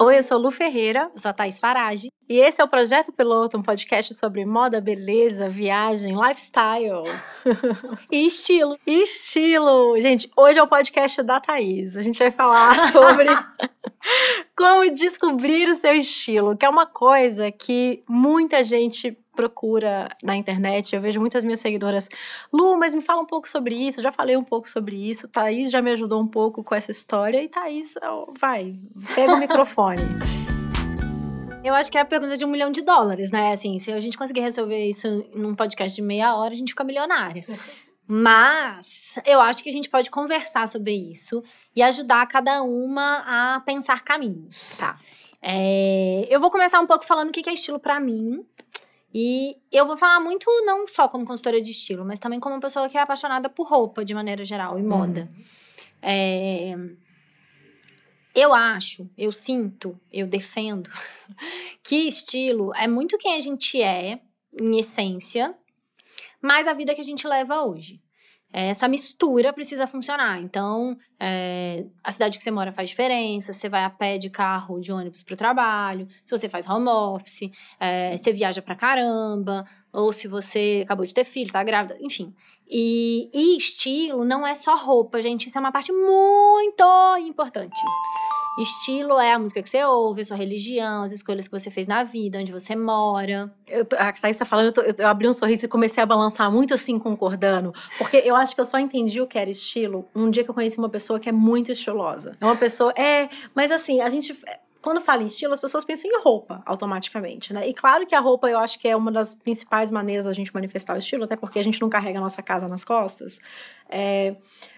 Oi, eu sou Lu Ferreira. Eu sou a Thaís Farage. E esse é o Projeto Piloto, um podcast sobre moda, beleza, viagem, lifestyle. e estilo. E estilo. Gente, hoje é o podcast da Thaís. A gente vai falar sobre como descobrir o seu estilo, que é uma coisa que muita gente procura na internet, eu vejo muitas minhas seguidoras, Lu, mas me fala um pouco sobre isso, já falei um pouco sobre isso, Thaís já me ajudou um pouco com essa história, e Thaís, vai, pega o microfone. Eu acho que é a pergunta de um milhão de dólares, né? Assim, se a gente conseguir resolver isso num podcast de meia hora, a gente fica milionária. Mas eu acho que a gente pode conversar sobre isso e ajudar cada uma a pensar caminhos. Tá. É, eu vou começar um pouco falando o que é estilo para mim, e eu vou falar muito, não só como consultora de estilo, mas também como uma pessoa que é apaixonada por roupa, de maneira geral, e moda. Uhum. É, eu acho, eu sinto, eu defendo que estilo é muito quem a gente é, em essência, mas a vida que a gente leva hoje essa mistura precisa funcionar. Então, é, a cidade que você mora faz diferença, você vai a pé, de carro, de ônibus para o trabalho, se você faz home office, é, você viaja pra caramba, ou se você acabou de ter filho, tá grávida, enfim. E, e estilo não é só roupa, gente, isso é uma parte muito importante. Estilo é a música que você ouve, a sua religião, as escolhas que você fez na vida, onde você mora. Eu a Thaís tá falando, eu, tô, eu, abri um sorriso e comecei a balançar muito assim, concordando. Porque eu acho que eu só entendi o que era estilo um dia que eu conheci uma pessoa que é muito estilosa. É uma pessoa. É, mas assim, a gente quando fala em estilo, as pessoas pensam em roupa automaticamente, né? E claro que a roupa eu acho que é uma das principais maneiras da gente manifestar o estilo, até porque a gente não carrega a nossa casa nas costas. É,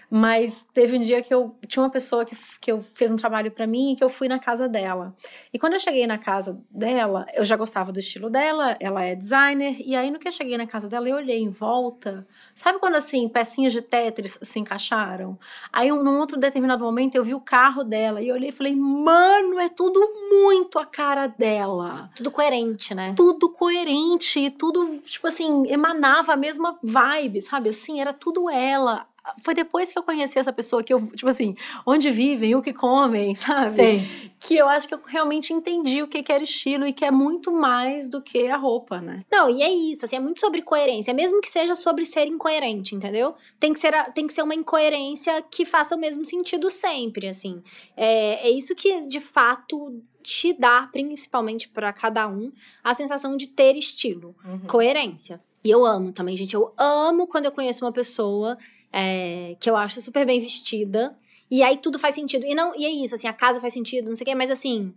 mas teve um dia que eu tinha uma pessoa que, que eu fez um trabalho para mim e que eu fui na casa dela. E quando eu cheguei na casa dela, eu já gostava do estilo dela, ela é designer, e aí no que eu cheguei na casa dela, eu olhei em volta. Sabe quando assim, pecinhas de Tetris se encaixaram? Aí num outro determinado momento eu vi o carro dela e eu olhei e falei: "Mano, é tudo muito a cara dela". Tudo coerente, né? Tudo coerente, tudo tipo assim, emanava a mesma vibe, sabe? Assim, era tudo ela foi depois que eu conheci essa pessoa que eu, tipo assim, onde vivem, o que comem, sabe? Sim. Que eu acho que eu realmente entendi o que, que era estilo e que é muito mais do que a roupa, né? Não, e é isso, assim, é muito sobre coerência, mesmo que seja sobre ser incoerente, entendeu? Tem que ser, tem que ser uma incoerência que faça o mesmo sentido sempre, assim. É, é isso que, de fato, te dá, principalmente para cada um, a sensação de ter estilo, uhum. coerência. E eu amo também, gente. Eu amo quando eu conheço uma pessoa é, que eu acho super bem vestida. E aí tudo faz sentido. E não e é isso, assim, a casa faz sentido, não sei o quê, mas assim,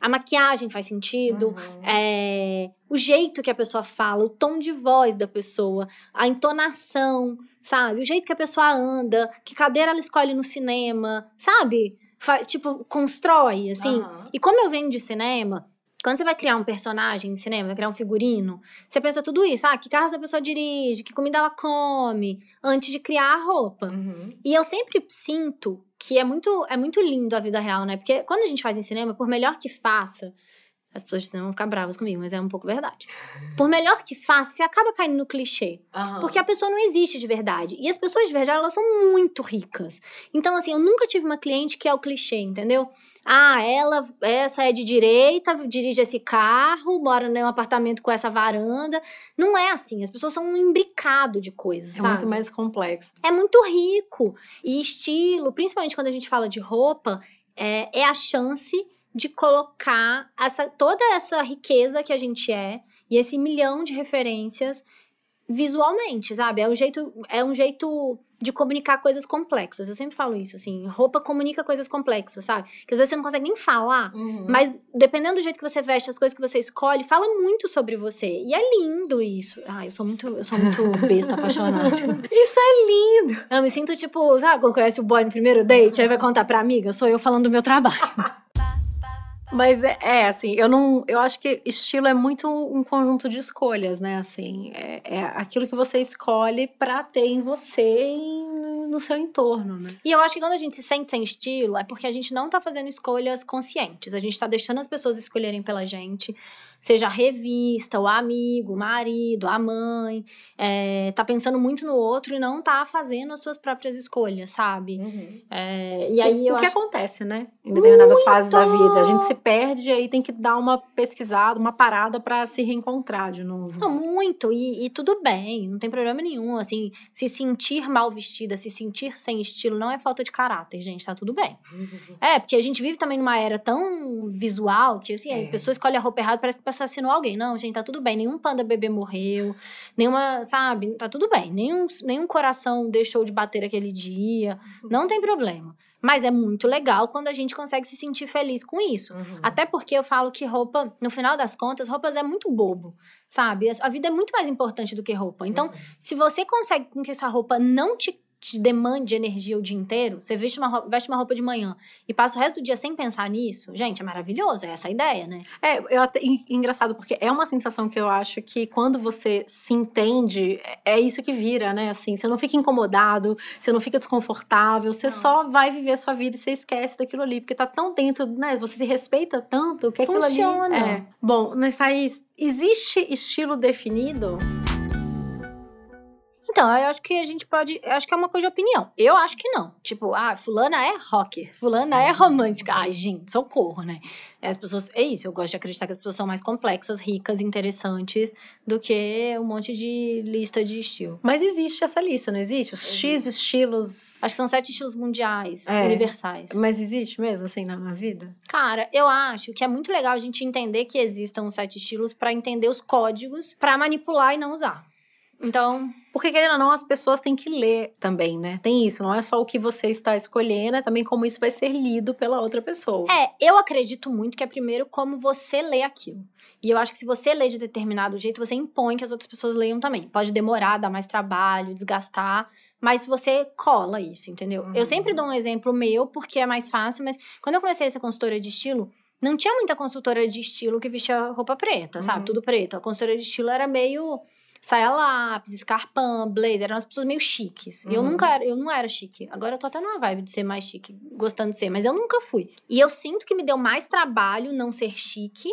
a maquiagem faz sentido, uhum. é, o jeito que a pessoa fala, o tom de voz da pessoa, a entonação, sabe? O jeito que a pessoa anda, que cadeira ela escolhe no cinema, sabe? Fa tipo, constrói, assim. Uhum. E como eu venho de cinema, quando você vai criar um personagem de cinema, vai criar um figurino, você pensa tudo isso. Ah, que carro essa pessoa dirige, que comida ela come, antes de criar a roupa. Uhum. E eu sempre sinto que é muito, é muito lindo a vida real, né? Porque quando a gente faz em cinema, por melhor que faça, as pessoas vão ficar bravas comigo, mas é um pouco verdade. Por melhor que faça, você acaba caindo no clichê. Uhum. Porque a pessoa não existe de verdade. E as pessoas de verdade, elas são muito ricas. Então, assim, eu nunca tive uma cliente que é o clichê, entendeu? Ah, ela, essa é de direita, dirige esse carro, mora num apartamento com essa varanda. Não é assim. As pessoas são um imbricado de coisas. É sabe? muito mais complexo. É muito rico. E estilo, principalmente quando a gente fala de roupa, é, é a chance de colocar essa, toda essa riqueza que a gente é e esse milhão de referências visualmente, sabe? É um jeito, é um jeito de comunicar coisas complexas. Eu sempre falo isso, assim, roupa comunica coisas complexas, sabe? Que às vezes você não consegue nem falar, uhum. mas dependendo do jeito que você veste, as coisas que você escolhe, fala muito sobre você. E é lindo isso. Ah, eu sou muito, eu sou muito besta, apaixonada. isso é lindo. Eu me sinto tipo, sabe quando conhece o boy no primeiro date, aí vai contar pra amiga, sou eu falando do meu trabalho. Mas é, é, assim, eu não. Eu acho que estilo é muito um conjunto de escolhas, né? Assim, é, é aquilo que você escolhe para ter em você e no seu entorno, né? E eu acho que quando a gente se sente sem estilo, é porque a gente não tá fazendo escolhas conscientes. A gente tá deixando as pessoas escolherem pela gente Seja a revista, o amigo, o marido, a mãe. É, tá pensando muito no outro e não tá fazendo as suas próprias escolhas, sabe? Uhum. É, e aí o, o que acho... acontece, né? Em determinadas fases da vida. A gente se perde e aí tem que dar uma pesquisada, uma parada para se reencontrar de novo. Não, muito. E, e, tudo bem, não tem problema nenhum. Assim, se sentir mal vestida, se sentir sem estilo, não é falta de caráter, gente, tá tudo bem. é, porque a gente vive também numa era tão visual que, assim, é. a pessoa escolhe a roupa errada, parece que assassinou alguém. Não, gente, tá tudo bem. Nenhum panda bebê morreu, nenhuma, sabe? Tá tudo bem. Nenhum, nenhum coração deixou de bater aquele dia. Não tem problema. Mas é muito legal quando a gente consegue se sentir feliz com isso. Uhum. Até porque eu falo que roupa, no final das contas, roupas é muito bobo, sabe? A vida é muito mais importante do que roupa. Então, uhum. se você consegue com que essa roupa não te te demande energia o dia inteiro, você veste uma, roupa, veste uma roupa de manhã e passa o resto do dia sem pensar nisso, gente, é maravilhoso, é essa a ideia, né? É, eu até, engraçado, porque é uma sensação que eu acho que quando você se entende, é, é isso que vira, né? Assim, você não fica incomodado, você não fica desconfortável, você não. só vai viver a sua vida e você esquece daquilo ali, porque tá tão dentro, né? Você se respeita tanto que Funciona. aquilo ali. É. Bom, mas Thaís, existe estilo definido? Então, eu acho que a gente pode. Eu acho que é uma coisa de opinião. Eu acho que não. Tipo, ah, fulana é rocker, fulana é romântica. Ai, gente, socorro, né? As pessoas. É isso, eu gosto de acreditar que as pessoas são mais complexas, ricas, interessantes do que um monte de lista de estilo. Mas existe essa lista, não existe? Os X estilos. Acho que são sete estilos mundiais, é. universais. Mas existe mesmo, assim, na, na vida? Cara, eu acho que é muito legal a gente entender que existam sete estilos para entender os códigos, para manipular e não usar. Então. Porque, querendo ou não, as pessoas têm que ler também, né? Tem isso, não é só o que você está escolhendo, é também como isso vai ser lido pela outra pessoa. É, eu acredito muito que é primeiro como você lê aquilo. E eu acho que se você lê de determinado jeito, você impõe que as outras pessoas leiam também. Pode demorar, dar mais trabalho, desgastar, mas você cola isso, entendeu? Uhum. Eu sempre dou um exemplo meu, porque é mais fácil, mas quando eu comecei a ser consultora de estilo, não tinha muita consultora de estilo que vestia roupa preta, uhum. sabe? Tudo preto. A consultora de estilo era meio saia lápis, escarpão, blazer, eram as pessoas meio chiques. Uhum. Eu nunca era, eu não era chique. Agora eu tô até numa vibe de ser mais chique, gostando de ser, mas eu nunca fui. E eu sinto que me deu mais trabalho não ser chique.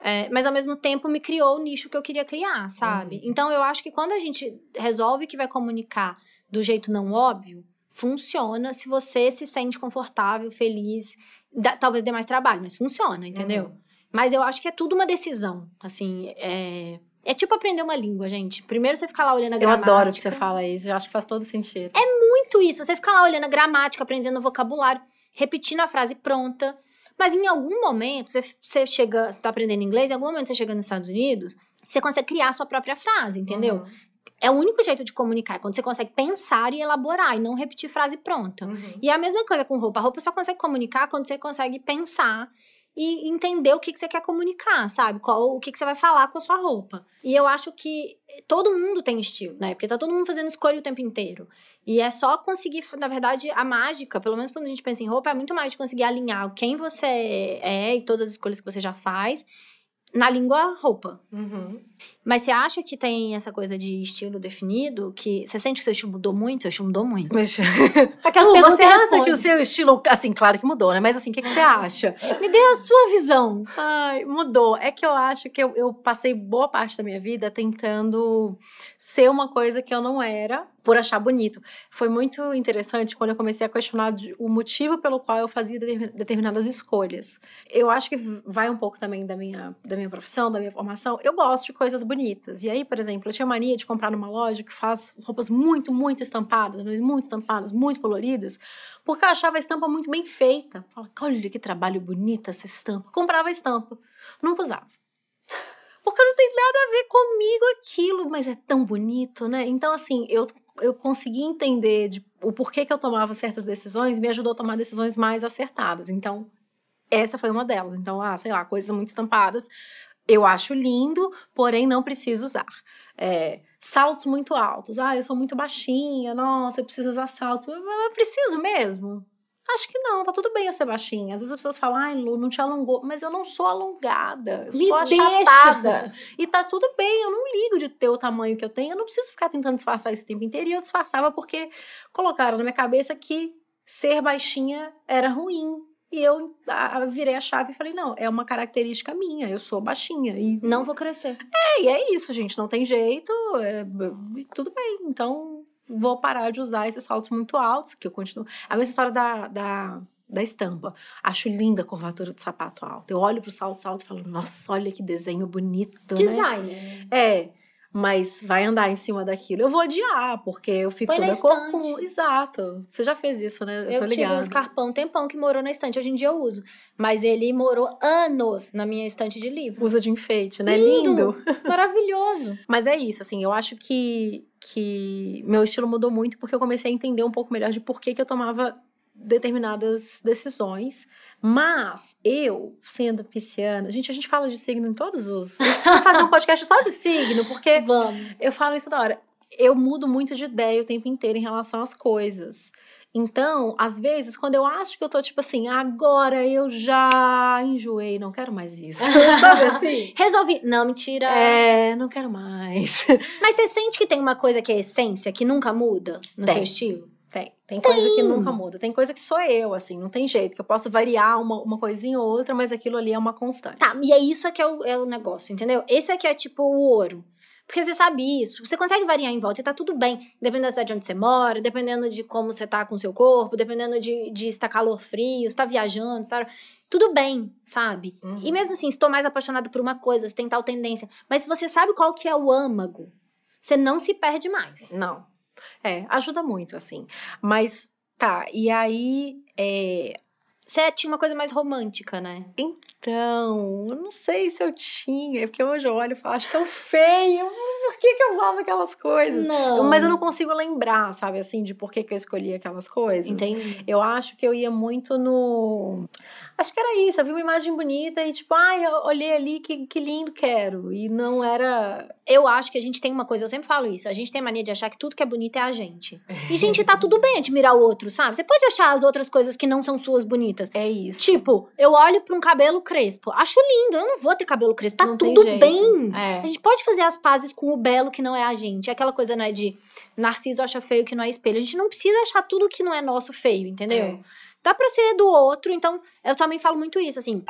É, mas ao mesmo tempo me criou o nicho que eu queria criar, sabe? Uhum. Então eu acho que quando a gente resolve que vai comunicar do jeito não óbvio, funciona se você se sente confortável, feliz. Dá, talvez dê mais trabalho, mas funciona, entendeu? Uhum. Mas eu acho que é tudo uma decisão. Assim, é, é tipo aprender uma língua, gente. Primeiro você fica lá olhando a gramática. Eu adoro que você fala isso, eu acho que faz todo sentido. É muito isso. Você fica lá olhando a gramática, aprendendo o vocabulário, repetindo a frase pronta. Mas em algum momento, você, você chega, você tá aprendendo inglês, em algum momento você chega nos Estados Unidos, você consegue criar a sua própria frase, entendeu? Uhum. É o único jeito de comunicar, quando você consegue pensar e elaborar e não repetir frase pronta. Uhum. E é a mesma coisa com roupa. A roupa só consegue comunicar quando você consegue pensar e entender o que, que você quer comunicar, sabe? Qual, o que, que você vai falar com a sua roupa. E eu acho que todo mundo tem estilo, né? Porque tá todo mundo fazendo escolha o tempo inteiro. E é só conseguir, na verdade, a mágica, pelo menos quando a gente pensa em roupa, é muito mais de conseguir alinhar quem você é e todas as escolhas que você já faz na língua roupa. Uhum. Mas você acha que tem essa coisa de estilo definido? Que você sente que o seu estilo mudou muito? Seu estilo mudou muito. Mas... Aquela uh, você acha que o seu estilo, assim, claro que mudou, né? Mas assim, o que, que você acha? Me dê a sua visão. Ai, mudou. É que eu acho que eu, eu passei boa parte da minha vida tentando ser uma coisa que eu não era por achar bonito. Foi muito interessante quando eu comecei a questionar o motivo pelo qual eu fazia determinadas escolhas. Eu acho que vai um pouco também da minha, da minha profissão, da minha formação. Eu gosto de coisas bonitas. E aí, por exemplo, eu tinha mania de comprar numa loja que faz roupas muito, muito estampadas, muito estampadas, muito coloridas, porque eu achava a estampa muito bem feita. Falava, olha que trabalho bonito essa estampa. Comprava a estampa. Nunca usava. Porque não tem nada a ver comigo aquilo, mas é tão bonito, né? Então, assim, eu eu consegui entender de, o porquê que eu tomava certas decisões, me ajudou a tomar decisões mais acertadas. Então, essa foi uma delas. Então, ah, sei lá, coisas muito estampadas, eu acho lindo, porém não preciso usar. É, saltos muito altos. Ah, eu sou muito baixinha, nossa, eu preciso usar salto. Eu, eu preciso mesmo. Acho que não, tá tudo bem eu ser baixinha. Às vezes as pessoas falam, ai, Lu, não te alongou. Mas eu não sou alongada, eu Me sou achatada. Deixa. E tá tudo bem, eu não ligo de ter o tamanho que eu tenho. Eu não preciso ficar tentando disfarçar isso o tempo inteiro. E eu disfarçava porque colocaram na minha cabeça que ser baixinha era ruim. E eu a, virei a chave e falei: não, é uma característica minha, eu sou baixinha. E não vou crescer. É, e é isso, gente, não tem jeito, é, tudo bem. Então, vou parar de usar esses saltos muito altos, que eu continuo. A mesma história da, da, da estampa. Acho linda a curvatura do sapato alto. Eu olho pro salto alto e falo: nossa, olha que desenho bonito. Né? Designer. Né? É mas vai andar em cima daquilo. Eu vou odiar, porque eu fico Põe toda com. Exato. Você já fez isso, né? Eu, eu tive um escarpão um tempão que morou na estante. Hoje em dia eu uso. Mas ele morou anos na minha estante de livro. Usa de enfeite, né? Lindo. Lindo. Maravilhoso. Mas é isso, assim, eu acho que, que meu estilo mudou muito porque eu comecei a entender um pouco melhor de por que, que eu tomava determinadas decisões. Mas eu, sendo pisciana, gente, a gente fala de signo em todos os. Vamos fazer um podcast só de signo, porque Vamos. eu falo isso toda hora. Eu mudo muito de ideia o tempo inteiro em relação às coisas. Então, às vezes, quando eu acho que eu tô tipo assim, agora eu já enjoei, não quero mais isso. Sabe assim? Resolvi. Não, mentira. É, não quero mais. Mas você sente que tem uma coisa que é essência, que nunca muda no tem. seu estilo? Tem. Tem coisa tem. que nunca muda. Tem coisa que sou eu, assim, não tem jeito. Que eu posso variar uma, uma coisinha ou outra, mas aquilo ali é uma constante. Tá, e é isso é que é o, é o negócio, entendeu? Esse é que é tipo o ouro. Porque você sabe isso, você consegue variar em volta e tá tudo bem. Dependendo da cidade onde você mora, dependendo de como você tá com o seu corpo, dependendo de, de estar calor frio, se tá viajando, sabe? Tudo bem, sabe? Uhum. E mesmo assim, estou mais apaixonado por uma coisa, você tem tal tendência. Mas se você sabe qual que é o âmago, você não se perde mais. Não. É, ajuda muito, assim. Mas, tá, e aí. É... Você tinha uma coisa mais romântica, né? Então, eu não sei se eu tinha, é porque hoje eu olho e falo, acho tão feio, por que, que eu usava aquelas coisas? Não. Mas eu não consigo lembrar, sabe, assim, de por que, que eu escolhi aquelas coisas. Entendi. Eu acho que eu ia muito no. Acho que era isso. Eu vi uma imagem bonita e, tipo, ai, eu olhei ali, que, que lindo, quero. E não era. Eu acho que a gente tem uma coisa, eu sempre falo isso. A gente tem mania de achar que tudo que é bonito é a gente. E, gente, tá tudo bem admirar o outro, sabe? Você pode achar as outras coisas que não são suas bonitas. É isso. Tipo, eu olho pra um cabelo crespo. Acho lindo, eu não vou ter cabelo crespo. Tá não tudo bem. É. A gente pode fazer as pazes com o belo que não é a gente. É aquela coisa, né, de Narciso acha feio que não é espelho. A gente não precisa achar tudo que não é nosso feio, entendeu? É. Dá pra ser do outro, então eu também falo muito isso, assim.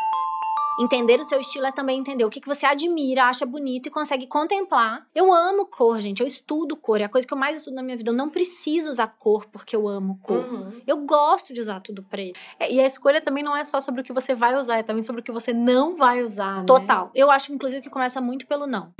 Entender o seu estilo é também entender o que, que você admira, acha bonito e consegue contemplar. Eu amo cor, gente. Eu estudo cor. É a coisa que eu mais estudo na minha vida. Eu não preciso usar cor porque eu amo cor. Uhum. Eu gosto de usar tudo preto. É, e a escolha também não é só sobre o que você vai usar, é também sobre o que você não vai usar. Né? Total. Eu acho, inclusive, que começa muito pelo não.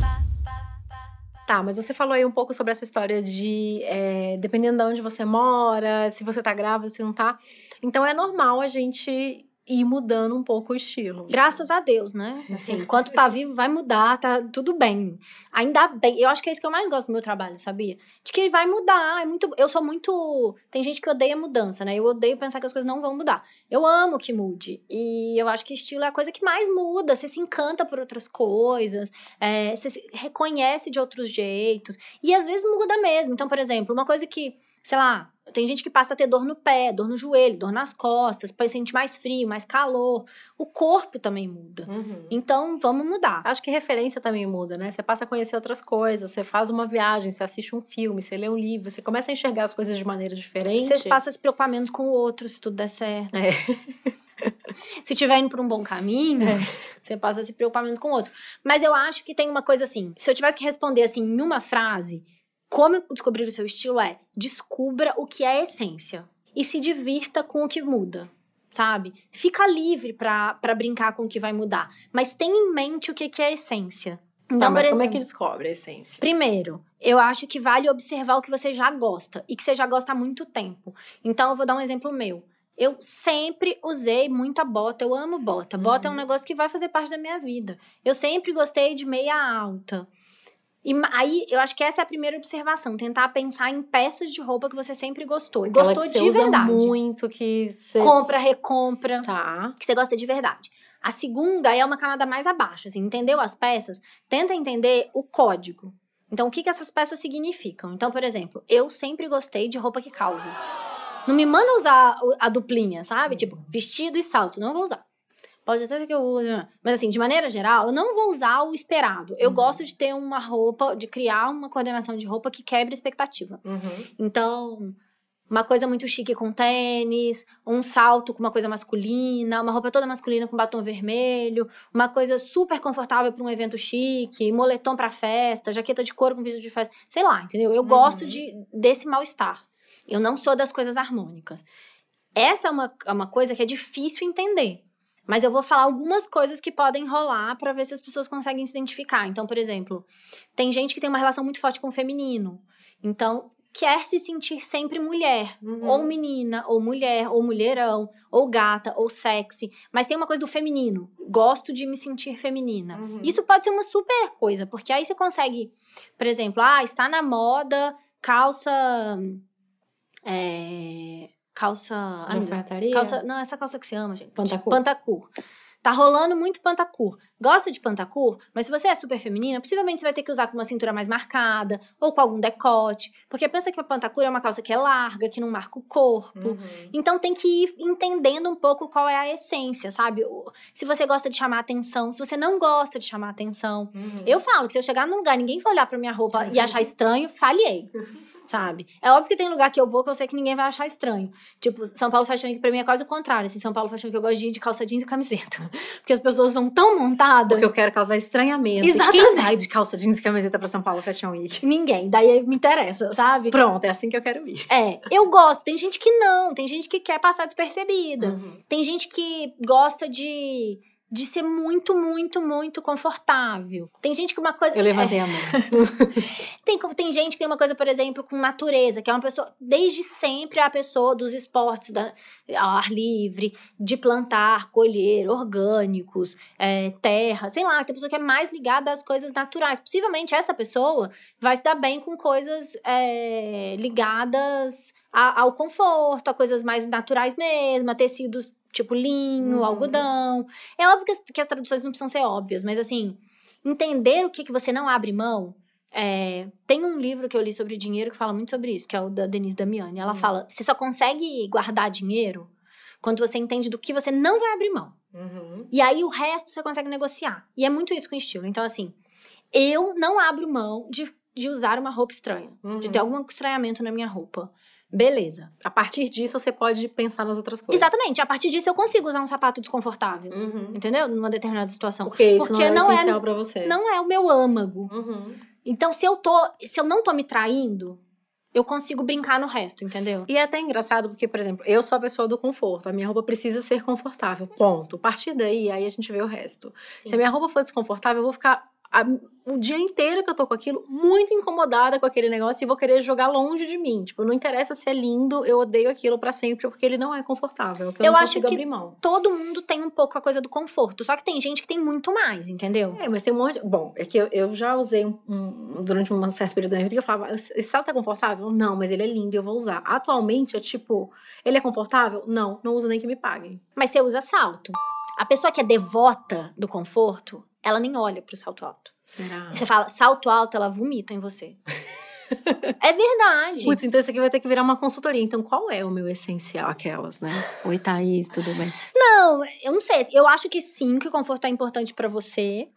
Tá, mas você falou aí um pouco sobre essa história de é, dependendo de onde você mora, se você tá grávida, se não tá. Então é normal a gente ir mudando um pouco o estilo. Graças a Deus, né? Assim, enquanto tá vivo, vai mudar, tá tudo bem. Ainda bem. Eu acho que é isso que eu mais gosto do meu trabalho, sabia? De que vai mudar. É muito. Eu sou muito. Tem gente que odeia mudança, né? Eu odeio pensar que as coisas não vão mudar. Eu amo que mude. E eu acho que estilo é a coisa que mais muda. Você se encanta por outras coisas, é, você se reconhece de outros jeitos. E às vezes muda mesmo. Então, por exemplo, uma coisa que, sei lá, tem gente que passa a ter dor no pé, dor no joelho, dor nas costas, pode sentir mais frio, mais calor. O corpo também muda. Uhum. Então, vamos mudar. Acho que referência também muda, né? Você passa a conhecer outras coisas, você faz uma viagem, você assiste um filme, você lê um livro, você começa a enxergar as coisas de maneira diferente. Você passa a se preocupar menos com o outro, se tudo der certo. É. se estiver indo por um bom caminho, é. você passa a se preocupar menos com o outro. Mas eu acho que tem uma coisa assim: se eu tivesse que responder assim em uma frase, como descobrir o seu estilo é descubra o que é a essência e se divirta com o que muda, sabe? Fica livre para brincar com o que vai mudar, mas tenha em mente o que, que é a essência. Então, tá, mas exemplo, como é que descobre a essência? Primeiro, eu acho que vale observar o que você já gosta e que você já gosta há muito tempo. Então, eu vou dar um exemplo meu. Eu sempre usei muita bota, eu amo bota. Bota é um uhum. negócio que vai fazer parte da minha vida. Eu sempre gostei de meia alta. E aí, eu acho que essa é a primeira observação, tentar pensar em peças de roupa que você sempre gostou. E Aquela gostou que de verdade. muito, que você. Compra, recompra. Tá. Que você gosta de verdade. A segunda é uma camada mais abaixo, assim, entendeu as peças? Tenta entender o código. Então, o que, que essas peças significam? Então, por exemplo, eu sempre gostei de roupa que causa. Não me manda usar a duplinha, sabe? Tipo, vestido e salto. Não vou usar. Pode até ser que eu use. Mas assim, de maneira geral, eu não vou usar o esperado. Eu uhum. gosto de ter uma roupa, de criar uma coordenação de roupa que quebre expectativa. Uhum. Então, uma coisa muito chique com tênis, um salto com uma coisa masculina, uma roupa toda masculina com batom vermelho, uma coisa super confortável para um evento chique, moletom para festa, jaqueta de couro com vestido de festa, sei lá, entendeu? Eu uhum. gosto de desse mal-estar. Eu não sou das coisas harmônicas. Essa é uma, é uma coisa que é difícil entender. Mas eu vou falar algumas coisas que podem rolar para ver se as pessoas conseguem se identificar. Então, por exemplo, tem gente que tem uma relação muito forte com o feminino. Então, quer se sentir sempre mulher, uhum. ou menina, ou mulher, ou mulherão, ou gata, ou sexy, mas tem uma coisa do feminino. Gosto de me sentir feminina. Uhum. Isso pode ser uma super coisa, porque aí você consegue, por exemplo, ah, está na moda calça é, calça. calça. Não, essa calça que você ama, gente. Pantacur. Pantacur. Tá rolando muito pantacur. Gosta de pantacur? Mas se você é super feminina, possivelmente você vai ter que usar com uma cintura mais marcada ou com algum decote. Porque pensa que a pantacur é uma calça que é larga, que não marca o corpo. Uhum. Então tem que ir entendendo um pouco qual é a essência, sabe? Se você gosta de chamar atenção, se você não gosta de chamar atenção. Uhum. Eu falo que se eu chegar num lugar e ninguém for olhar pra minha roupa e achar estranho, falhei. sabe? É óbvio que tem lugar que eu vou que eu sei que ninguém vai achar estranho. Tipo, São Paulo Fashion Week pra mim é quase o contrário. Assim, São Paulo Fashion Week eu gosto de ir de calça jeans e camiseta. Porque as pessoas vão tão montadas. Porque eu quero causar estranhamento. Exatamente. E quem vai de calça jeans e camiseta pra São Paulo Fashion Week? Ninguém. Daí me interessa, sabe? Pronto, é assim que eu quero ir. É, eu gosto. Tem gente que não. Tem gente que quer passar despercebida. Uhum. Tem gente que gosta de de ser muito, muito, muito confortável. Tem gente que uma coisa. Eu levantei é... a mão. tem, tem gente que tem uma coisa, por exemplo, com natureza, que é uma pessoa, desde sempre, é a pessoa dos esportes da, ao ar livre, de plantar, colher, orgânicos, é, terra, sei lá, tem pessoa que é mais ligada às coisas naturais. Possivelmente essa pessoa vai se dar bem com coisas é, ligadas ao conforto, a coisas mais naturais mesmo, a tecidos tipo linho, uhum. algodão. É óbvio que as, que as traduções não precisam ser óbvias, mas assim, entender o que, que você não abre mão. É, tem um livro que eu li sobre dinheiro que fala muito sobre isso, que é o da Denise Damiani. Ela uhum. fala: você só consegue guardar dinheiro quando você entende do que você não vai abrir mão. Uhum. E aí o resto você consegue negociar. E é muito isso com estilo. Então, assim, eu não abro mão de, de usar uma roupa estranha, de ter uhum. algum estranhamento na minha roupa. Beleza. A partir disso, você pode pensar nas outras coisas. Exatamente. A partir disso, eu consigo usar um sapato desconfortável. Uhum. Entendeu? Numa determinada situação. Porque isso Porque não é não é essencial é, pra você. Não é o meu âmago. Uhum. Então, se eu tô... Se eu não tô me traindo, eu consigo brincar no resto, entendeu? E é até engraçado porque, por exemplo, eu sou a pessoa do conforto. A minha roupa precisa ser confortável. Ponto. A partir daí, aí a gente vê o resto. Sim. Se a minha roupa for desconfortável, eu vou ficar a, o dia inteiro que eu tô com aquilo, muito incomodada com aquele negócio e vou querer jogar longe de mim. Tipo, não interessa se é lindo, eu odeio aquilo para sempre porque ele não é confortável. É eu, eu acho que todo mundo tem um pouco a coisa do conforto, só que tem gente que tem muito mais, entendeu? É, mas tem um monte. Bom, é que eu, eu já usei um, um, durante um certo período da minha vida que eu falava, esse salto é confortável? Não, mas ele é lindo e eu vou usar. Atualmente, é tipo, ele é confortável? Não, não uso nem que me paguem. Mas você usa salto. A pessoa que é devota do conforto, ela nem olha pro salto alto. Será? Você fala salto alto, ela vomita em você. é verdade. Putz, então isso aqui vai ter que virar uma consultoria. Então, qual é o meu essencial? Aquelas, né? Oi, Thaís, tudo bem? Não, eu não sei. Eu acho que sim, que o conforto é importante para você.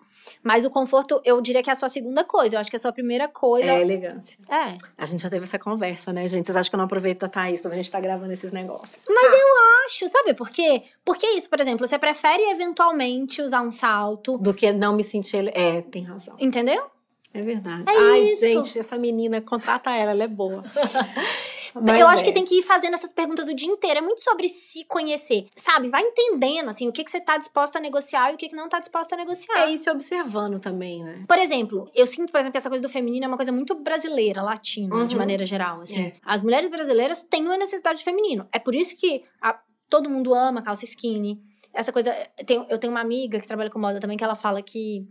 Mas o conforto, eu diria que é a sua segunda coisa. Eu acho que a sua primeira coisa. É a elegância. É. A gente já teve essa conversa, né, gente? Vocês acham que eu não aproveito a Thaís quando a gente tá gravando esses negócios? Mas ah. eu acho, sabe por quê? Porque isso, por exemplo, você prefere eventualmente usar um salto. Do que não me sentir. É, tem razão. Entendeu? É verdade. É Ai, isso. gente, essa menina, contrata ela, ela é boa. Mas eu acho é. que tem que ir fazendo essas perguntas o dia inteiro. É muito sobre se conhecer. Sabe? Vai entendendo, assim, o que, que você tá disposta a negociar e o que, que não tá disposta a negociar. É isso observando também, né? Por exemplo, eu sinto, por exemplo, que essa coisa do feminino é uma coisa muito brasileira, latina, uhum. de maneira geral, assim. É. As mulheres brasileiras têm uma necessidade de feminino. É por isso que a, todo mundo ama calça skinny. Essa coisa. Eu tenho uma amiga que trabalha com moda também que ela fala que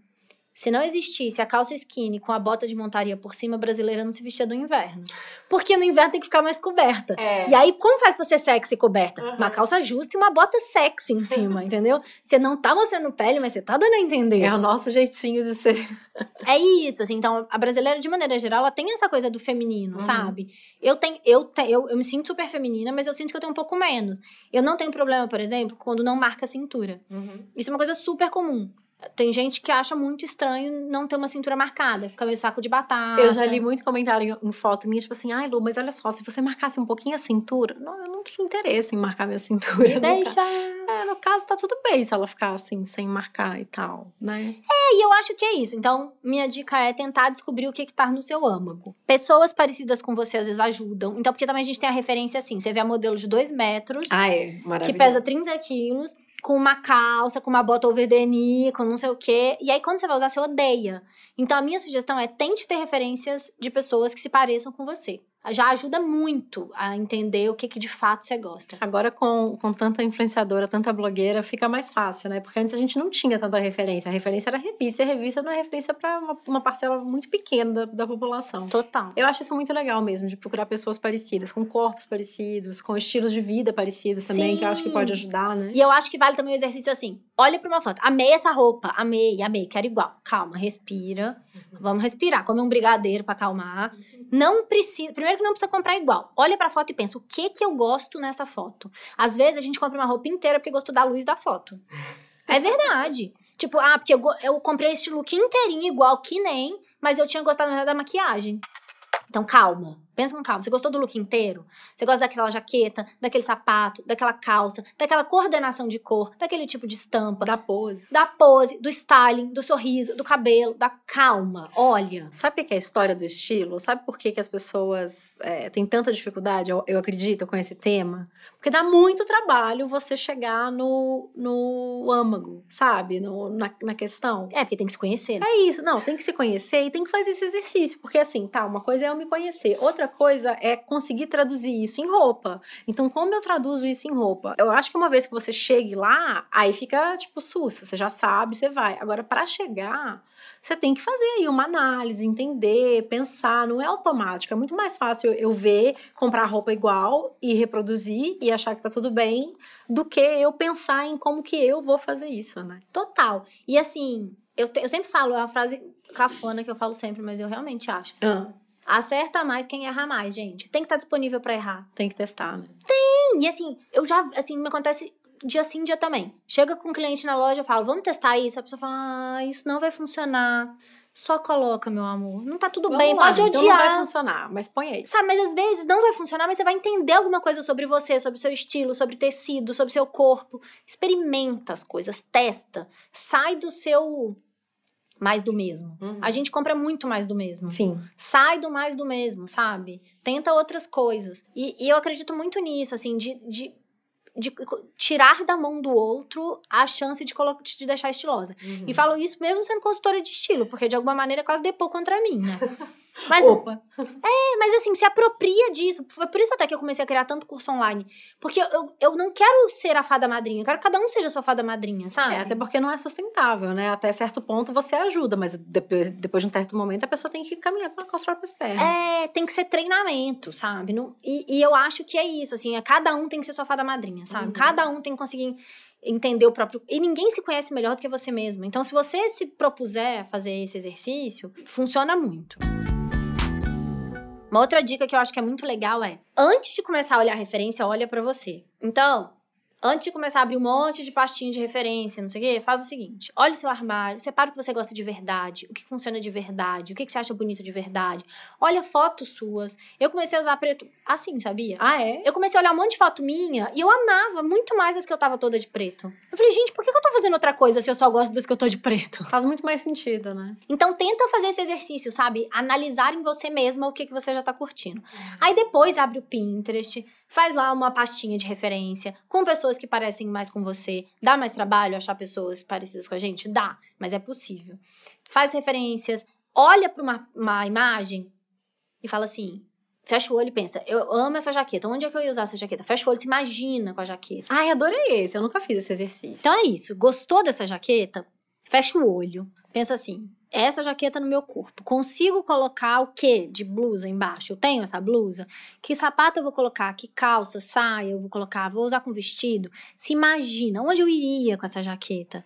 se não existisse a calça skinny com a bota de montaria por cima, a brasileira não se vestia do inverno. Porque no inverno tem que ficar mais coberta. É. E aí, como faz pra ser sexy coberta? Uhum. Uma calça justa e uma bota sexy em cima, entendeu? Você não tá mostrando pele, mas você tá dando a entender. É o nosso jeitinho de ser. é isso, assim. Então, a brasileira, de maneira geral, ela tem essa coisa do feminino, uhum. sabe? Eu tenho, eu, tenho, eu, eu me sinto super feminina, mas eu sinto que eu tenho um pouco menos. Eu não tenho problema, por exemplo, quando não marca a cintura. Uhum. Isso é uma coisa super comum. Tem gente que acha muito estranho não ter uma cintura marcada, fica meio saco de batata. Eu já li muito comentário em, em foto minha, tipo assim, ai, Lu, mas olha só, se você marcasse um pouquinho a cintura, não, eu não tinha interesse em marcar minha cintura. Me deixa. É, no caso, tá tudo bem se ela ficar assim, sem marcar e tal, né? É, e eu acho que é isso. Então, minha dica é tentar descobrir o que, que tá no seu âmago. Pessoas parecidas com você às vezes ajudam. Então, porque também a gente tem a referência assim: você vê a modelo de 2 metros, Ah, é, maravilhoso. que pesa 30 quilos, com uma calça, com uma bota over com não sei o quê. E aí, quando você vai usar, você odeia. Então, a minha sugestão é tente ter referências de pessoas que se pareçam com você. Já ajuda muito a entender o que, que de fato você gosta. Agora, com, com tanta influenciadora, tanta blogueira, fica mais fácil, né? Porque antes a gente não tinha tanta referência. A referência era a revista, e a revista não é referência para uma, uma parcela muito pequena da, da população. Total. Eu acho isso muito legal mesmo, de procurar pessoas parecidas, com corpos parecidos, com estilos de vida parecidos também, que eu acho que Sim. pode ajudar, né? E eu acho que vale também o exercício assim. Olha pra uma foto. Amei essa roupa. Amei, amei. Quero igual. Calma, respira. Vamos respirar. Come um brigadeiro pra acalmar. Não precisa. Primeiro que não precisa comprar igual. Olha pra foto e pensa: o que que eu gosto nessa foto? Às vezes a gente compra uma roupa inteira porque gostou da luz da foto. É verdade. tipo, ah, porque eu, eu comprei esse look inteirinho, igual que nem, mas eu tinha gostado da maquiagem. Então, calma. Pensa com calma. Você gostou do look inteiro? Você gosta daquela jaqueta, daquele sapato, daquela calça, daquela coordenação de cor, daquele tipo de estampa, Da pose. da pose, do styling, do sorriso, do cabelo, da calma. Olha. Sabe o que é a história do estilo? Sabe por que, que as pessoas é, têm tanta dificuldade, eu, eu acredito, com esse tema? Porque dá muito trabalho você chegar no, no âmago, sabe? No, na, na questão. É, porque tem que se conhecer, né? É isso, não, tem que se conhecer e tem que fazer esse exercício, porque assim, tá, uma coisa é eu me conhecer, outra coisa é conseguir traduzir isso em roupa. Então, como eu traduzo isso em roupa? Eu acho que uma vez que você chegue lá, aí fica tipo sussa, você já sabe, você vai. Agora, pra chegar, você tem que fazer aí uma análise, entender, pensar, não é automático, é muito mais fácil eu ver, comprar roupa igual e reproduzir e achar que tá tudo bem, do que eu pensar em como que eu vou fazer isso, né? Total. E assim, eu, te- eu sempre falo, é uma frase cafona que eu falo sempre, mas eu realmente acho. Acerta mais quem erra mais, gente. Tem que estar disponível pra errar. Tem que testar, né? E assim, eu já, assim, me acontece dia sim, dia também. Chega com um cliente na loja, eu falo, vamos testar isso. A pessoa fala, ah, isso não vai funcionar. Só coloca, meu amor. Não tá tudo Vamos bem, lá, pode então não vai odiar. funcionar, mas põe aí. Sabe, mas às vezes não vai funcionar, mas você vai entender alguma coisa sobre você, sobre seu estilo, sobre tecido, sobre seu corpo. Experimenta as coisas, testa. Sai do seu mais do mesmo. A gente compra muito mais do mesmo. Sim. Sai do mais do mesmo, sabe? Tenta outras coisas. E, e eu acredito muito nisso, assim, de, de, de tirar da mão do outro a chance de, de deixar estilosa. Uhum. E falo isso mesmo sendo consultora de estilo, porque de alguma maneira quase depô contra mim, né? Mas, Opa. é, mas assim, se apropria disso. Foi por isso até que eu comecei a criar tanto curso online. Porque eu, eu, eu não quero ser a fada madrinha, eu quero que cada um seja a sua fada madrinha, sabe? É, até porque não é sustentável, né? Até certo ponto você ajuda, mas depois, depois de um certo momento a pessoa tem que caminhar com as próprias pernas. É, tem que ser treinamento, sabe? Não- e, e eu acho que é isso, assim, é, cada um tem que ser sua fada madrinha, sabe? Uhum. Cada um tem que conseguir entender o próprio. E ninguém se conhece melhor do que você mesmo. Então, se você se propuser a fazer esse exercício, funciona muito. Uma outra dica que eu acho que é muito legal é: antes de começar a olhar a referência, olha pra você. Então, antes de começar a abrir um monte de pastinha de referência, não sei o quê, faz o seguinte: olha o seu armário, separa o que você gosta de verdade, o que funciona de verdade, o que que você acha bonito de verdade. Olha fotos suas. Eu comecei a usar preto assim, sabia? Ah, é? Eu comecei a olhar um monte de foto minha e eu amava muito mais as que eu tava toda de preto. Eu falei, gente, por que eu tô fazendo outra coisa se eu só gosto das que eu tô de preto? Faz muito mais sentido, né? Então tenta fazer esse exercício, sabe? Analisar em você mesma o que, que você já tá curtindo. Aí depois abre o Pinterest, faz lá uma pastinha de referência com pessoas que parecem mais com você. Dá mais trabalho achar pessoas parecidas com a gente? Dá, mas é possível. Faz referências, olha para uma, uma imagem e fala assim. Fecha o olho e pensa, eu amo essa jaqueta. Onde é que eu ia usar essa jaqueta? Fecha o olho e se imagina com a jaqueta. Ai, adorei esse. Eu nunca fiz esse exercício. Então é isso. Gostou dessa jaqueta? Fecha o olho. Pensa assim: essa jaqueta no meu corpo. Consigo colocar o quê de blusa embaixo? Eu tenho essa blusa? Que sapato eu vou colocar? Que calça, saia eu vou colocar? Vou usar com vestido? Se imagina onde eu iria com essa jaqueta.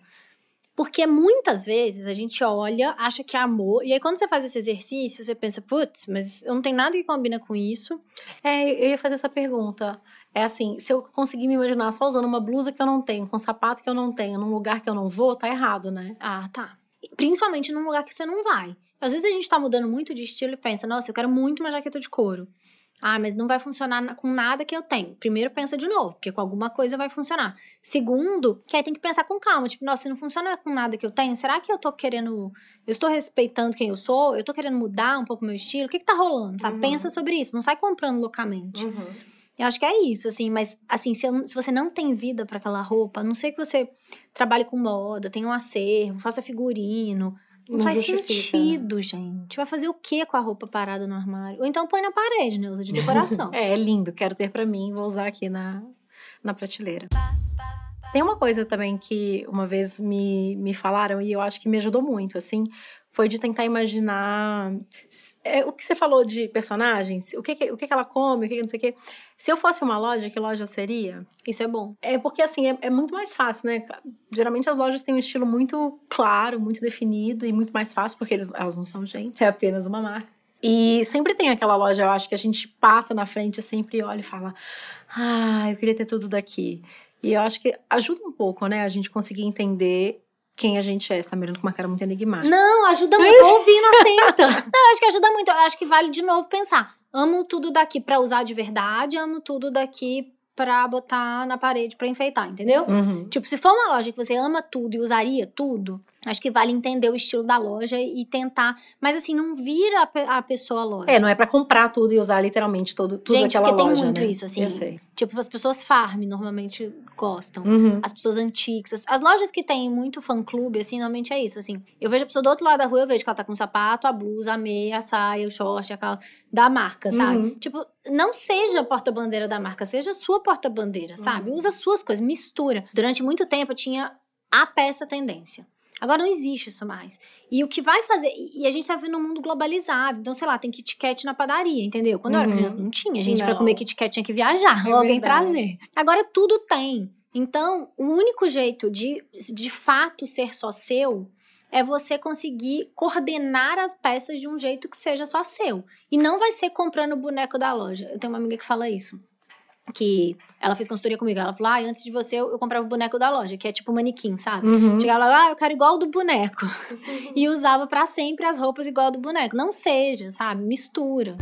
Porque muitas vezes a gente olha, acha que é amor, e aí quando você faz esse exercício, você pensa, putz, mas eu não tenho nada que combina com isso. É, eu ia fazer essa pergunta. É assim, se eu conseguir me imaginar só usando uma blusa que eu não tenho, com um sapato que eu não tenho, num lugar que eu não vou, tá errado, né? Ah, tá. Principalmente num lugar que você não vai. Às vezes a gente tá mudando muito de estilo e pensa, nossa, eu quero muito uma jaqueta de couro. Ah, mas não vai funcionar com nada que eu tenho. Primeiro, pensa de novo, porque com alguma coisa vai funcionar. Segundo, que aí tem que pensar com calma. Tipo, nossa, se não funciona com nada que eu tenho, será que eu tô querendo. Eu estou respeitando quem eu sou? Eu tô querendo mudar um pouco meu estilo? O que que tá rolando? Sabe? Uhum. Pensa sobre isso. Não sai comprando loucamente. Uhum. Eu acho que é isso, assim, mas assim, se, eu, se você não tem vida para aquela roupa, a não sei que você trabalhe com moda, tenha um acervo, faça figurino, não, não faz né? sentido, né? gente. Vai fazer o que com a roupa parada no armário? Ou então põe na parede, né? Usa de decoração. é, é lindo. Quero ter para mim, vou usar aqui na, na prateleira. Tem uma coisa também que uma vez me, me falaram e eu acho que me ajudou muito, assim, foi de tentar imaginar é, o que você falou de personagens, o que, que o que, que ela come, o que, que não sei o que. Se eu fosse uma loja, que loja eu seria? Isso é bom. É porque, assim, é, é, muito mais fácil, né? Geralmente as lojas têm um estilo muito claro, muito definido e muito mais fácil, porque eles, elas não são gente, é apenas uma marca. E sempre tem aquela loja, eu acho, que a gente passa na frente, sempre olha e fala: Ah, eu queria ter tudo daqui. E eu acho que ajuda um pouco, né, a gente conseguir entender quem a gente é. Você tá mirando com uma cara muito enigmática. Não, ajuda muito. Tô ouvindo atenta. Não, acho que ajuda muito. Acho que vale de novo pensar. Amo tudo daqui para usar de verdade, amo tudo daqui pra botar na parede para enfeitar, entendeu? Uhum. Tipo, se for uma loja que você ama tudo e usaria tudo, Acho que vale entender o estilo da loja e tentar. Mas assim, não vira a, pessoa a loja. É, não é para comprar tudo e usar literalmente todo, tudo Gente, aquela porque loja. tem muito né? isso, assim. Eu sei. Tipo, as pessoas farm normalmente gostam. Uhum. As pessoas antigas. As, as, lojas que tem muito fã-clube, assim, normalmente é isso, assim. Eu vejo a pessoa do outro lado da rua, eu vejo que ela tá com o sapato, a blusa, a meia, a saia, o short, a calça da marca, sabe? Uhum. Tipo, não seja porta-bandeira da marca, seja sua porta-bandeira, sabe? Uhum. Usa suas coisas, mistura. Durante muito tempo eu tinha a peça tendência. Agora não existe isso mais. E o que vai fazer. E a gente tá vivendo um mundo globalizado. Então, sei lá, tem Kit Kat na padaria, entendeu? Quando uhum. eu era criança, não tinha. gente, para comer Kit Kat tinha que viajar, é alguém trazer. Agora tudo tem. Então, o único jeito de, de fato ser só seu é você conseguir coordenar as peças de um jeito que seja só seu. E não vai ser comprando o boneco da loja. Eu tenho uma amiga que fala isso que ela fez consultoria comigo. Ela falou: ah, antes de você, eu, eu comprava o boneco da loja, que é tipo manequim, sabe? Uhum. Chegava lá, ah, eu quero igual do boneco. Uhum. e usava para sempre as roupas igual do boneco. Não seja, sabe? Mistura.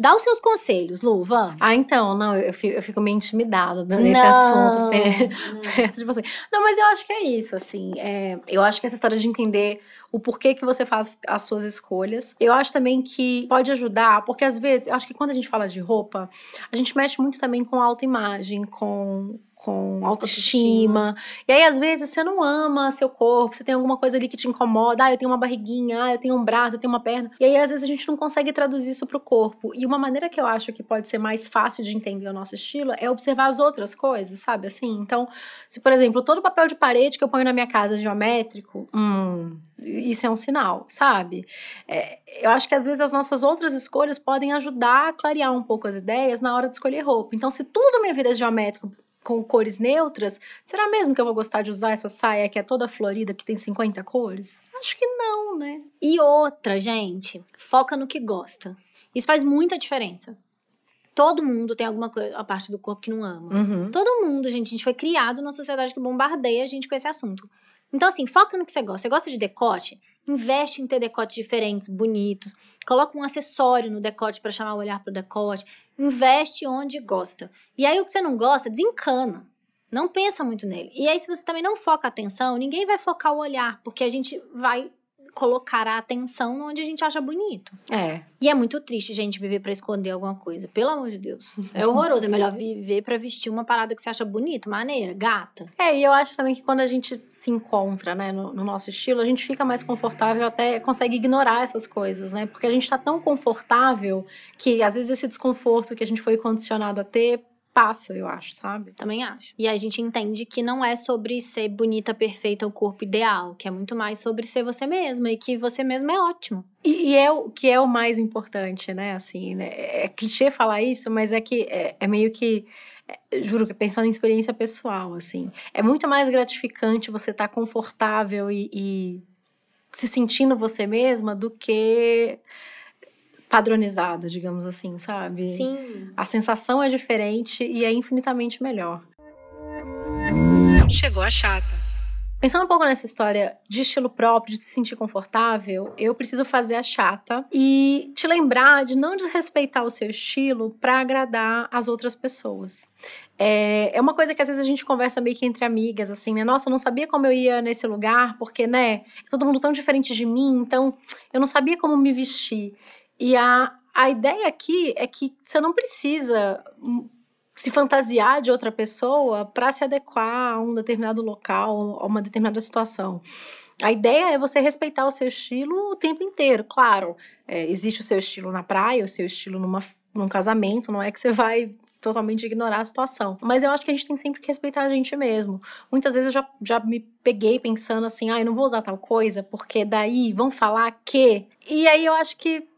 Dá os seus conselhos, Lu, vamos. Ah, então, não, eu fico, eu fico meio intimidada nesse não, assunto perto de você. Não, mas eu acho que é isso, assim. É, eu acho que essa história de entender o porquê que você faz as suas escolhas. Eu acho também que pode ajudar, porque às vezes, eu acho que quando a gente fala de roupa, a gente mexe muito também com autoimagem, com com autoestima. autoestima. E aí, às vezes, você não ama seu corpo, você tem alguma coisa ali que te incomoda. Ah, eu tenho uma barriguinha, ah, eu tenho um braço, eu tenho uma perna. E aí, às vezes, a gente não consegue traduzir isso pro corpo. E uma maneira que eu acho que pode ser mais fácil de entender o nosso estilo é observar as outras coisas, sabe? Assim, então, se, por exemplo, todo papel de parede que eu ponho na minha casa é geométrico, hum, isso é um sinal, sabe? É, eu acho que às vezes as nossas outras escolhas podem ajudar a clarear um pouco as ideias na hora de escolher roupa. Então, se tudo na minha vida é geométrico, com cores neutras, será mesmo que eu vou gostar de usar essa saia que é toda florida, que tem 50 cores? Acho que não, né? E outra, gente, foca no que gosta. Isso faz muita diferença. Todo mundo tem alguma coisa, a parte do corpo que não ama. Uhum. Todo mundo, gente. A gente foi criado numa sociedade que bombardeia a gente com esse assunto. Então, assim, foca no que você gosta. Você gosta de decote? Investe em ter decotes diferentes, bonitos. Coloca um acessório no decote para chamar o olhar pro decote investe onde gosta. E aí o que você não gosta, desencana. Não pensa muito nele. E aí, se você também não foca a atenção, ninguém vai focar o olhar, porque a gente vai colocar a atenção onde a gente acha bonito. É. E é muito triste, gente, viver para esconder alguma coisa. Pelo amor de Deus. É horroroso. É melhor viver para vestir uma parada que você acha bonita, maneira, gata. É, e eu acho também que quando a gente se encontra, né, no, no nosso estilo, a gente fica mais confortável, até consegue ignorar essas coisas, né? Porque a gente tá tão confortável que às vezes esse desconforto que a gente foi condicionado a ter passa, eu acho, sabe? Também acho. E a gente entende que não é sobre ser bonita, perfeita, o corpo ideal, que é muito mais sobre ser você mesma e que você mesma é ótimo. E, e é o que é o mais importante, né? Assim, né? É clichê falar isso, mas é que é, é meio que é, juro que pensando em experiência pessoal, assim, é muito mais gratificante você estar tá confortável e, e se sentindo você mesma do que padronizada, digamos assim, sabe? Sim. A sensação é diferente e é infinitamente melhor. Chegou a chata. Pensando um pouco nessa história de estilo próprio, de se sentir confortável, eu preciso fazer a chata e te lembrar de não desrespeitar o seu estilo para agradar as outras pessoas. É, é uma coisa que às vezes a gente conversa meio que entre amigas, assim, né? Nossa, eu não sabia como eu ia nesse lugar, porque, né, é todo mundo tão diferente de mim, então eu não sabia como me vestir. E a, a ideia aqui é que você não precisa se fantasiar de outra pessoa para se adequar a um determinado local, a uma determinada situação. A ideia é você respeitar o seu estilo o tempo inteiro. Claro, é, existe o seu estilo na praia, o seu estilo numa, num casamento, não é que você vai totalmente ignorar a situação. Mas eu acho que a gente tem sempre que respeitar a gente mesmo. Muitas vezes eu já, já me peguei pensando assim, ah, eu não vou usar tal coisa, porque daí vão falar que. E aí eu acho que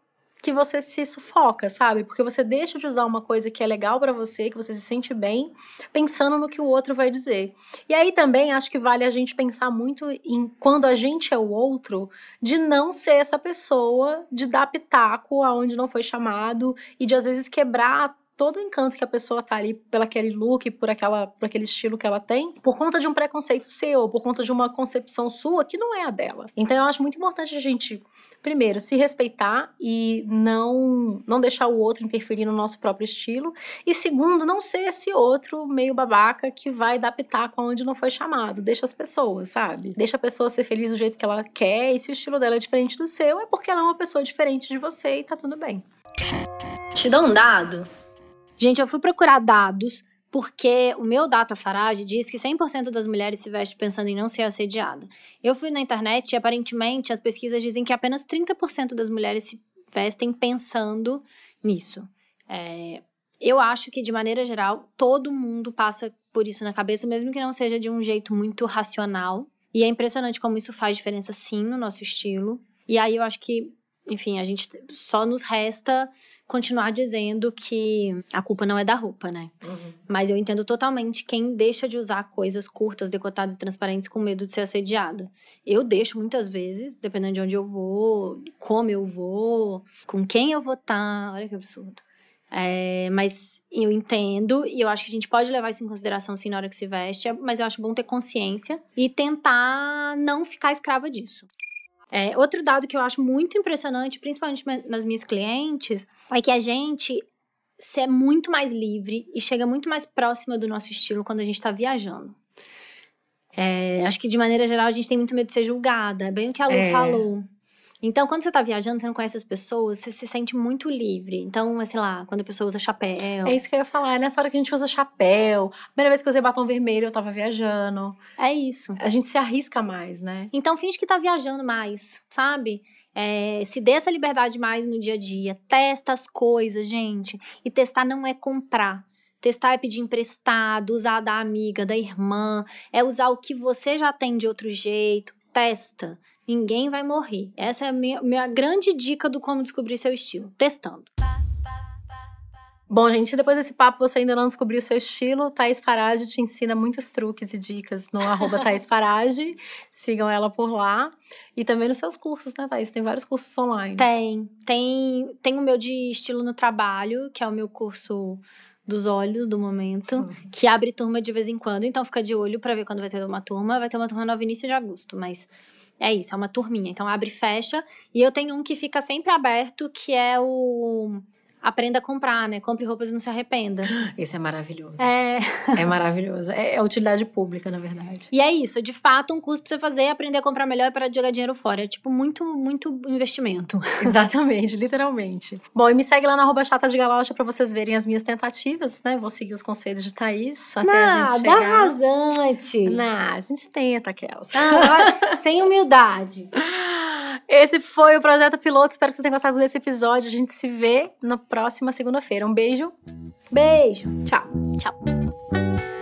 que você se sufoca, sabe? Porque você deixa de usar uma coisa que é legal para você, que você se sente bem, pensando no que o outro vai dizer. E aí também acho que vale a gente pensar muito em quando a gente é o outro, de não ser essa pessoa, de dar pitaco aonde não foi chamado e de às vezes quebrar todo o encanto que a pessoa tá ali pelo aquele look, por, aquela, por aquele estilo que ela tem, por conta de um preconceito seu, por conta de uma concepção sua que não é a dela. Então eu acho muito importante a gente, primeiro, se respeitar e não, não deixar o outro interferir no nosso próprio estilo. E segundo, não ser esse outro meio babaca que vai dar pitaco onde não foi chamado. Deixa as pessoas, sabe? Deixa a pessoa ser feliz do jeito que ela quer. E se o estilo dela é diferente do seu, é porque ela é uma pessoa diferente de você e tá tudo bem. Te dá um dado Gente, eu fui procurar dados porque o meu Data Farage diz que 100% das mulheres se vestem pensando em não ser assediada. Eu fui na internet e aparentemente as pesquisas dizem que apenas 30% das mulheres se vestem pensando nisso. É, eu acho que, de maneira geral, todo mundo passa por isso na cabeça, mesmo que não seja de um jeito muito racional. E é impressionante como isso faz diferença, sim, no nosso estilo. E aí eu acho que, enfim, a gente só nos resta continuar dizendo que a culpa não é da roupa, né? Uhum. Mas eu entendo totalmente quem deixa de usar coisas curtas, decotadas e transparentes com medo de ser assediada. Eu deixo muitas vezes, dependendo de onde eu vou, como eu vou, com quem eu vou estar. Tá. Olha que absurdo. É, mas eu entendo e eu acho que a gente pode levar isso em consideração sim na hora que se veste, mas eu acho bom ter consciência e tentar não ficar escrava disso. É, outro dado que eu acho muito impressionante, principalmente nas minhas clientes, é que a gente é muito mais livre e chega muito mais próxima do nosso estilo quando a gente está viajando. É, acho que de maneira geral a gente tem muito medo de ser julgada, é bem o que a Lu é. falou. Então, quando você tá viajando, você não conhece as pessoas, você se sente muito livre. Então, sei lá, quando a pessoa usa chapéu. É isso que eu ia falar, é nessa hora que a gente usa chapéu. Primeira vez que eu usei batom vermelho, eu tava viajando. É isso. A gente se arrisca mais, né? Então, finge que tá viajando mais, sabe? É, se dê essa liberdade mais no dia a dia. Testa as coisas, gente. E testar não é comprar. Testar é pedir emprestado, usar da amiga, da irmã, é usar o que você já tem de outro jeito. Testa. Ninguém vai morrer. Essa é a minha, minha grande dica do como descobrir seu estilo. Testando. Bom, gente, depois desse papo você ainda não descobriu o seu estilo, Thaís Farage te ensina muitos truques e dicas no arroba Thaís Farage. Sigam ela por lá. E também nos seus cursos, né, Thaís? Tem vários cursos online. Tem. Tem, tem o meu de estilo no trabalho, que é o meu curso dos olhos do momento, uhum. que abre turma de vez em quando. Então fica de olho para ver quando vai ter uma turma. Vai ter uma turma no início de agosto, mas é isso, é uma turminha. Então abre e fecha. E eu tenho um que fica sempre aberto, que é o aprenda a comprar, né? Compre roupas e não se arrependa. Esse é maravilhoso. É. É maravilhoso. É, é utilidade pública, na verdade. E é isso, de fato, um curso pra você fazer, aprender a comprar melhor e parar de jogar dinheiro fora. É tipo muito, muito investimento. Exatamente, literalmente. Bom, e me segue lá na arroba chata de galocha pra vocês verem as minhas tentativas, né? Vou seguir os conselhos de Thaís até não, a gente chegar. dá rasante. Não, a gente tenta aquelas. Ah, sem humildade. Esse foi o Projeto Piloto. Espero que vocês tenham gostado desse episódio. A gente se vê na próxima segunda-feira. Um beijo. Beijo. Tchau. Tchau.